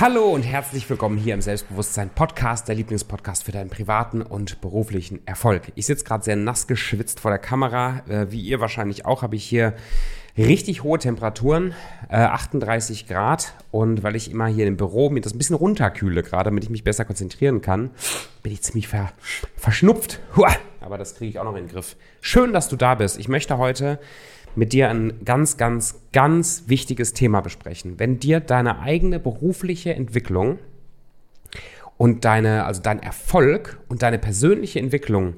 Hallo und herzlich willkommen hier im Selbstbewusstsein Podcast, der Lieblingspodcast für deinen privaten und beruflichen Erfolg. Ich sitze gerade sehr nass geschwitzt vor der Kamera. Äh, wie ihr wahrscheinlich auch, habe ich hier richtig hohe Temperaturen, äh, 38 Grad. Und weil ich immer hier im Büro mir das ein bisschen runterkühle, gerade damit ich mich besser konzentrieren kann, bin ich ziemlich ver verschnupft. Aber das kriege ich auch noch in den Griff. Schön, dass du da bist. Ich möchte heute mit dir ein ganz, ganz, ganz wichtiges Thema besprechen. Wenn dir deine eigene berufliche Entwicklung und deine, also dein Erfolg und deine persönliche Entwicklung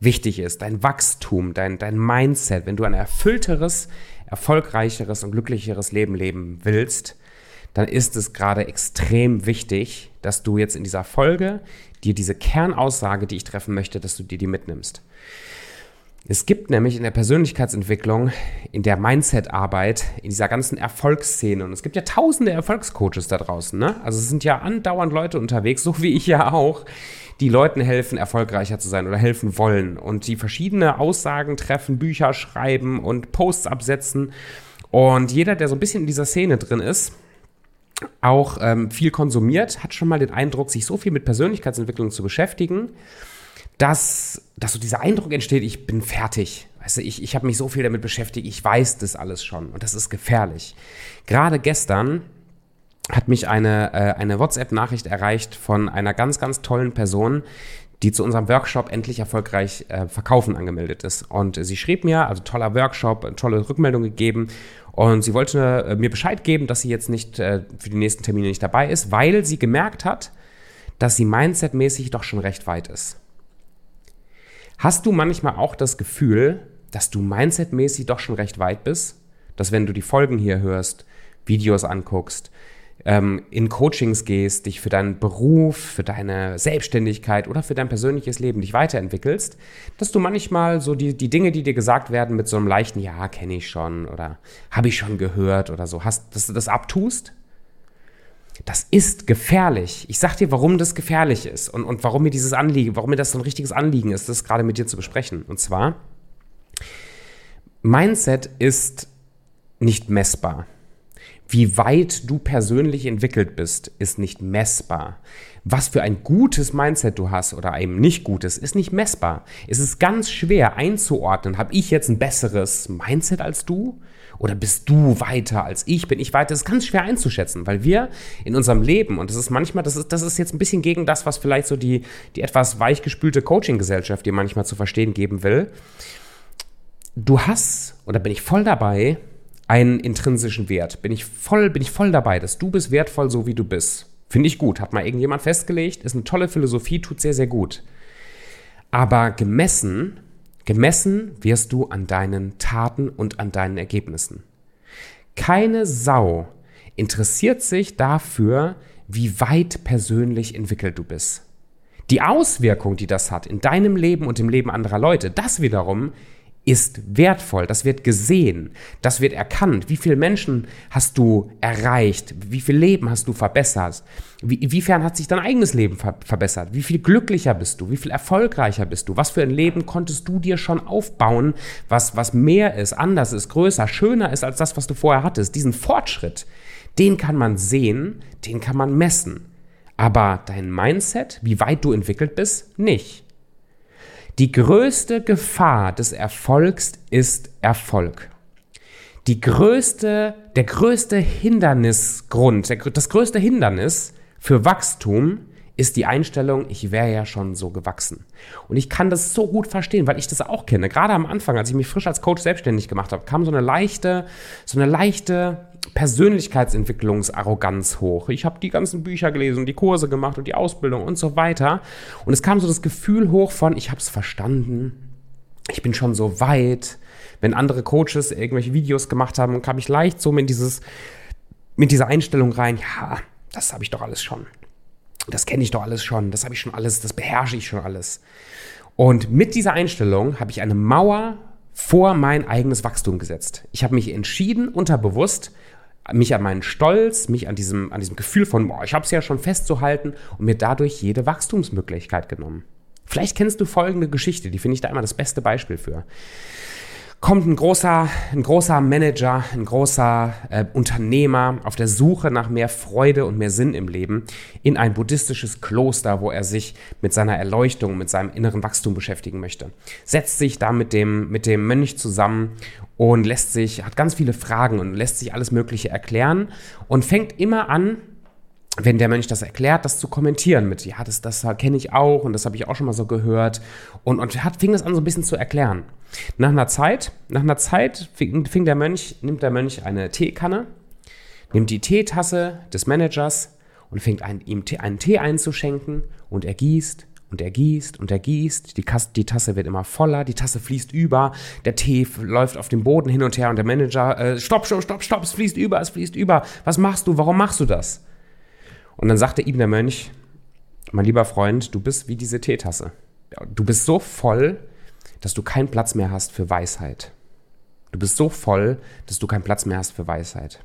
wichtig ist, dein Wachstum, dein, dein Mindset, wenn du ein erfüllteres, erfolgreicheres und glücklicheres Leben leben willst, dann ist es gerade extrem wichtig, dass du jetzt in dieser Folge dir diese Kernaussage, die ich treffen möchte, dass du dir die mitnimmst. Es gibt nämlich in der Persönlichkeitsentwicklung, in der Mindset-Arbeit, in dieser ganzen Erfolgsszene, und es gibt ja tausende Erfolgscoaches da draußen, ne? Also es sind ja andauernd Leute unterwegs, so wie ich ja auch, die Leuten helfen, erfolgreicher zu sein oder helfen wollen und die verschiedene Aussagen treffen, Bücher schreiben und Posts absetzen. Und jeder, der so ein bisschen in dieser Szene drin ist, auch ähm, viel konsumiert, hat schon mal den Eindruck, sich so viel mit Persönlichkeitsentwicklung zu beschäftigen dass, dass so dieser Eindruck entsteht, ich bin fertig. Weißt du, ich, ich habe mich so viel damit beschäftigt, ich weiß das alles schon und das ist gefährlich. Gerade gestern hat mich eine, äh, eine WhatsApp-Nachricht erreicht von einer ganz, ganz tollen Person, die zu unserem Workshop endlich erfolgreich äh, verkaufen angemeldet ist. Und sie schrieb mir, also toller Workshop, tolle Rückmeldung gegeben. Und sie wollte äh, mir Bescheid geben, dass sie jetzt nicht äh, für die nächsten Termine nicht dabei ist, weil sie gemerkt hat, dass sie mindsetmäßig doch schon recht weit ist. Hast du manchmal auch das Gefühl, dass du mindsetmäßig doch schon recht weit bist? Dass wenn du die Folgen hier hörst, Videos anguckst, ähm, in Coachings gehst, dich für deinen Beruf, für deine Selbstständigkeit oder für dein persönliches Leben dich weiterentwickelst, dass du manchmal so die, die Dinge, die dir gesagt werden, mit so einem leichten Ja, kenne ich schon oder habe ich schon gehört oder so, hast, dass du das abtust? Das ist gefährlich. Ich sag dir, warum das gefährlich ist und, und warum mir dieses Anliegen, warum mir das so ein richtiges Anliegen ist, das gerade mit dir zu besprechen. Und zwar, Mindset ist nicht messbar. Wie weit du persönlich entwickelt bist, ist nicht messbar. Was für ein gutes Mindset du hast oder eben nicht gutes, ist nicht messbar. Es ist ganz schwer einzuordnen. Habe ich jetzt ein besseres Mindset als du? Oder bist du weiter als ich? Bin ich weiter? Das ist ganz schwer einzuschätzen, weil wir in unserem Leben, und das ist manchmal, das ist, das ist jetzt ein bisschen gegen das, was vielleicht so die, die etwas weichgespülte Coaching-Gesellschaft dir manchmal zu verstehen geben will. Du hast, oder bin ich voll dabei, einen intrinsischen Wert. Bin ich voll, bin ich voll dabei, dass du bist wertvoll, so wie du bist. Finde ich gut. Hat mal irgendjemand festgelegt. Ist eine tolle Philosophie, tut sehr, sehr gut. Aber gemessen Gemessen wirst du an deinen Taten und an deinen Ergebnissen. Keine Sau interessiert sich dafür, wie weit persönlich entwickelt du bist. Die Auswirkung, die das hat in deinem Leben und im Leben anderer Leute, das wiederum ist wertvoll, das wird gesehen, das wird erkannt. Wie viele Menschen hast du erreicht? Wie viel Leben hast du verbessert? Wie, inwiefern hat sich dein eigenes Leben ver verbessert? Wie viel glücklicher bist du? Wie viel erfolgreicher bist du? Was für ein Leben konntest du dir schon aufbauen, was, was mehr ist, anders ist, größer, schöner ist als das, was du vorher hattest? Diesen Fortschritt, den kann man sehen, den kann man messen. Aber dein Mindset, wie weit du entwickelt bist, nicht. Die größte Gefahr des Erfolgs ist Erfolg. Die größte, der größte Hindernisgrund, der, das größte Hindernis für Wachstum ist die Einstellung, ich wäre ja schon so gewachsen. Und ich kann das so gut verstehen, weil ich das auch kenne. Gerade am Anfang, als ich mich frisch als Coach selbstständig gemacht habe, kam so eine leichte, so eine leichte Persönlichkeitsentwicklungsarroganz hoch. Ich habe die ganzen Bücher gelesen, die Kurse gemacht und die Ausbildung und so weiter. Und es kam so das Gefühl hoch von, ich habe es verstanden, ich bin schon so weit. Wenn andere Coaches irgendwelche Videos gemacht haben, kam ich leicht so mit, dieses, mit dieser Einstellung rein, ja, das habe ich doch alles schon das kenne ich doch alles schon, das habe ich schon alles, das beherrsche ich schon alles. Und mit dieser Einstellung habe ich eine Mauer vor mein eigenes Wachstum gesetzt. Ich habe mich entschieden, unterbewusst, mich an meinen Stolz, mich an diesem, an diesem Gefühl von, boah, ich habe es ja schon festzuhalten und mir dadurch jede Wachstumsmöglichkeit genommen. Vielleicht kennst du folgende Geschichte, die finde ich da immer das beste Beispiel für. Kommt ein großer, ein großer Manager, ein großer äh, Unternehmer auf der Suche nach mehr Freude und mehr Sinn im Leben in ein buddhistisches Kloster, wo er sich mit seiner Erleuchtung, mit seinem inneren Wachstum beschäftigen möchte. Setzt sich da mit dem, mit dem Mönch zusammen und lässt sich, hat ganz viele Fragen und lässt sich alles Mögliche erklären und fängt immer an, wenn der Mönch das erklärt, das zu kommentieren mit, ja, das, das kenne ich auch und das habe ich auch schon mal so gehört und, und hat, fing das an so ein bisschen zu erklären. Nach einer Zeit, nach einer Zeit fing, fing der Mönch, nimmt der Mönch eine Teekanne, nimmt die Teetasse des Managers und fängt an, ihm einen Tee einzuschenken und er gießt und er gießt und er gießt. Die, Kasse, die, Tasse wird immer voller, die Tasse fließt über, der Tee läuft auf dem Boden hin und her und der Manager, äh, stopp, stopp, stopp, stopp, es fließt über, es fließt über. Was machst du? Warum machst du das? Und dann sagte ihm der Mönch, mein lieber Freund, du bist wie diese Teetasse. Du bist so voll, dass du keinen Platz mehr hast für Weisheit. Du bist so voll, dass du keinen Platz mehr hast für Weisheit.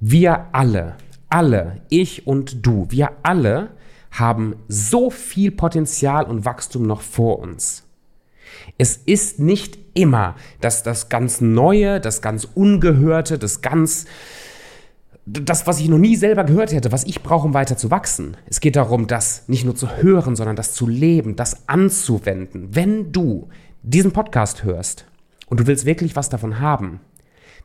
Wir alle, alle, ich und du, wir alle haben so viel Potenzial und Wachstum noch vor uns. Es ist nicht immer, dass das ganz Neue, das ganz Ungehörte, das ganz das, was ich noch nie selber gehört hätte, was ich brauche, um weiter zu wachsen. Es geht darum, das nicht nur zu hören, sondern das zu leben, das anzuwenden. Wenn du diesen Podcast hörst und du willst wirklich was davon haben,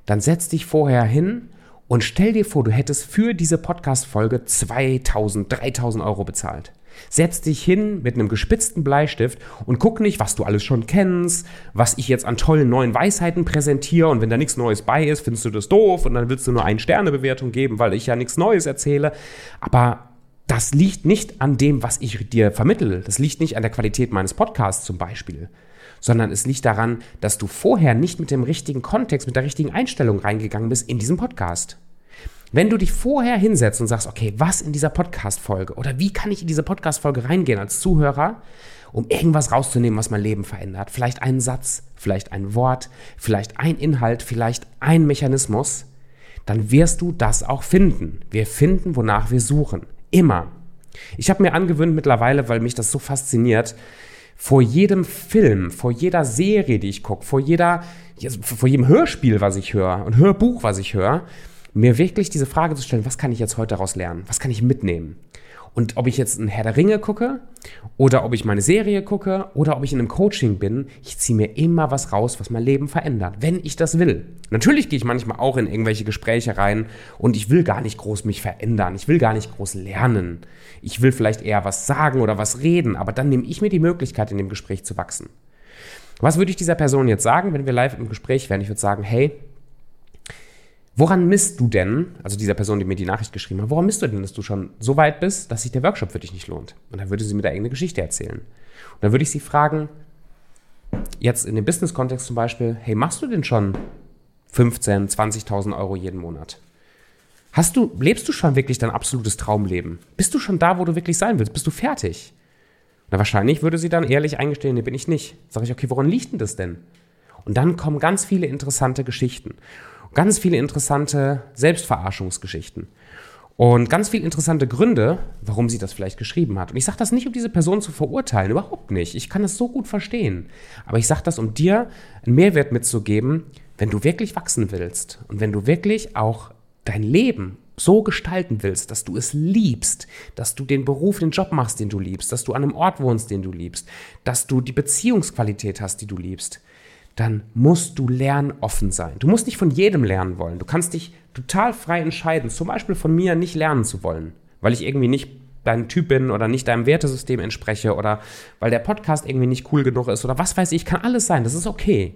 dann setz dich vorher hin und stell dir vor, du hättest für diese Podcast-Folge 2000, 3000 Euro bezahlt. Setz dich hin mit einem gespitzten Bleistift und guck nicht, was du alles schon kennst, was ich jetzt an tollen neuen Weisheiten präsentiere und wenn da nichts Neues bei ist, findest du das doof und dann willst du nur eine Sternebewertung geben, weil ich ja nichts Neues erzähle. Aber das liegt nicht an dem, was ich dir vermittle. Das liegt nicht an der Qualität meines Podcasts zum Beispiel, sondern es liegt daran, dass du vorher nicht mit dem richtigen Kontext, mit der richtigen Einstellung reingegangen bist in diesen Podcast. Wenn du dich vorher hinsetzt und sagst, okay, was in dieser Podcast-Folge oder wie kann ich in diese Podcast-Folge reingehen als Zuhörer, um irgendwas rauszunehmen, was mein Leben verändert? Vielleicht einen Satz, vielleicht ein Wort, vielleicht ein Inhalt, vielleicht ein Mechanismus, dann wirst du das auch finden. Wir finden, wonach wir suchen. Immer. Ich habe mir angewöhnt mittlerweile, weil mich das so fasziniert, vor jedem Film, vor jeder Serie, die ich gucke, vor vor jedem Hörspiel, was ich höre und Hörbuch, was ich höre, mir wirklich diese Frage zu stellen, was kann ich jetzt heute daraus lernen? Was kann ich mitnehmen? Und ob ich jetzt ein Herr der Ringe gucke oder ob ich meine Serie gucke oder ob ich in einem Coaching bin, ich ziehe mir immer was raus, was mein Leben verändert, wenn ich das will. Natürlich gehe ich manchmal auch in irgendwelche Gespräche rein und ich will gar nicht groß mich verändern, ich will gar nicht groß lernen. Ich will vielleicht eher was sagen oder was reden, aber dann nehme ich mir die Möglichkeit, in dem Gespräch zu wachsen. Was würde ich dieser Person jetzt sagen, wenn wir live im Gespräch wären? Ich würde sagen, hey, Woran misst du denn, also dieser Person, die mir die Nachricht geschrieben hat, woran misst du denn, dass du schon so weit bist, dass sich der Workshop für dich nicht lohnt? Und dann würde sie mir da irgendeine Geschichte erzählen. Und dann würde ich sie fragen, jetzt in dem Business-Kontext zum Beispiel, hey, machst du denn schon 15, 20.000 Euro jeden Monat? Hast du, lebst du schon wirklich dein absolutes Traumleben? Bist du schon da, wo du wirklich sein willst? Bist du fertig? Na, wahrscheinlich würde sie dann ehrlich eingestehen, nee, bin ich nicht. Sag ich, okay, woran liegt denn das denn? Und dann kommen ganz viele interessante Geschichten. Ganz viele interessante Selbstverarschungsgeschichten. Und ganz viele interessante Gründe, warum sie das vielleicht geschrieben hat. Und ich sage das nicht, um diese Person zu verurteilen, überhaupt nicht. Ich kann das so gut verstehen. Aber ich sage das, um dir einen Mehrwert mitzugeben, wenn du wirklich wachsen willst und wenn du wirklich auch dein Leben so gestalten willst, dass du es liebst, dass du den Beruf, den Job machst, den du liebst, dass du an einem Ort wohnst, den du liebst, dass du die Beziehungsqualität hast, die du liebst, dann musst du lernoffen sein. Du musst nicht von jedem lernen wollen. Du kannst dich total frei entscheiden, zum Beispiel von mir nicht lernen zu wollen, weil ich irgendwie nicht dein Typ bin oder nicht deinem Wertesystem entspreche oder weil der Podcast irgendwie nicht cool genug ist oder was weiß ich, kann alles sein, das ist okay.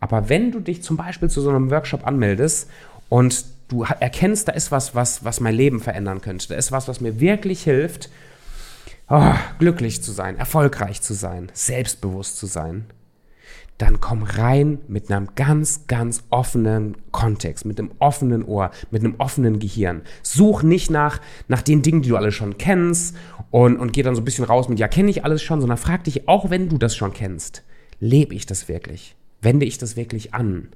Aber wenn du dich zum Beispiel zu so einem Workshop anmeldest und du erkennst, da ist was, was, was mein Leben verändern könnte, da ist was, was mir wirklich hilft, oh, glücklich zu sein, erfolgreich zu sein, selbstbewusst zu sein, dann komm rein mit einem ganz, ganz offenen Kontext, mit einem offenen Ohr, mit einem offenen Gehirn. Such nicht nach, nach den Dingen, die du alle schon kennst und, und geh dann so ein bisschen raus mit, ja, kenne ich alles schon, sondern frag dich, auch wenn du das schon kennst, lebe ich das wirklich? Wende ich das wirklich an?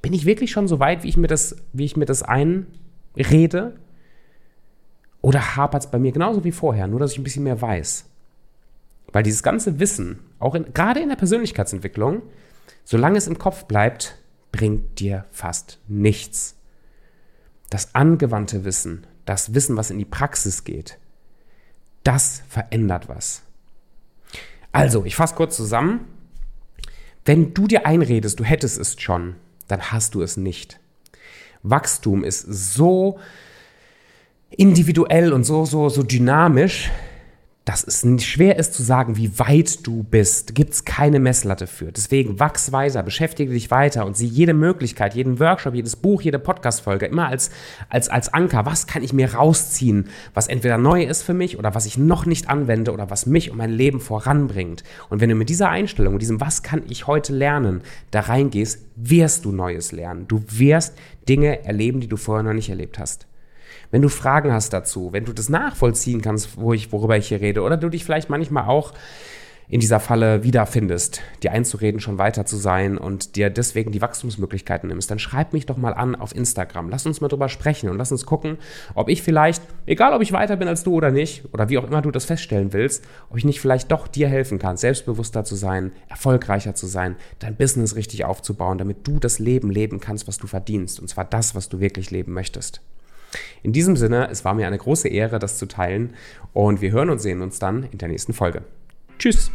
Bin ich wirklich schon so weit, wie ich mir das, wie ich mir das einrede? Oder hapert es bei mir genauso wie vorher, nur dass ich ein bisschen mehr weiß? Weil dieses ganze Wissen, auch in, gerade in der Persönlichkeitsentwicklung, solange es im Kopf bleibt, bringt dir fast nichts. Das angewandte Wissen, das Wissen, was in die Praxis geht, das verändert was. Also, ich fasse kurz zusammen. Wenn du dir einredest, du hättest es schon, dann hast du es nicht. Wachstum ist so individuell und so, so, so dynamisch, dass es schwer ist zu sagen, wie weit du bist. Gibt es keine Messlatte für. Deswegen wachs weiter, beschäftige dich weiter und sieh jede Möglichkeit, jeden Workshop, jedes Buch, jede Podcast-Folge immer als, als, als Anker. Was kann ich mir rausziehen, was entweder neu ist für mich oder was ich noch nicht anwende oder was mich und mein Leben voranbringt. Und wenn du mit dieser Einstellung, mit diesem Was kann ich heute lernen, da reingehst, wirst du Neues lernen. Du wirst Dinge erleben, die du vorher noch nicht erlebt hast. Wenn du Fragen hast dazu, wenn du das nachvollziehen kannst, wo ich, worüber ich hier rede, oder du dich vielleicht manchmal auch in dieser Falle wiederfindest, dir einzureden, schon weiter zu sein und dir deswegen die Wachstumsmöglichkeiten nimmst, dann schreib mich doch mal an auf Instagram. Lass uns mal drüber sprechen und lass uns gucken, ob ich vielleicht, egal ob ich weiter bin als du oder nicht, oder wie auch immer du das feststellen willst, ob ich nicht vielleicht doch dir helfen kann, selbstbewusster zu sein, erfolgreicher zu sein, dein Business richtig aufzubauen, damit du das Leben leben kannst, was du verdienst. Und zwar das, was du wirklich leben möchtest. In diesem Sinne, es war mir eine große Ehre, das zu teilen und wir hören und sehen uns dann in der nächsten Folge. Tschüss!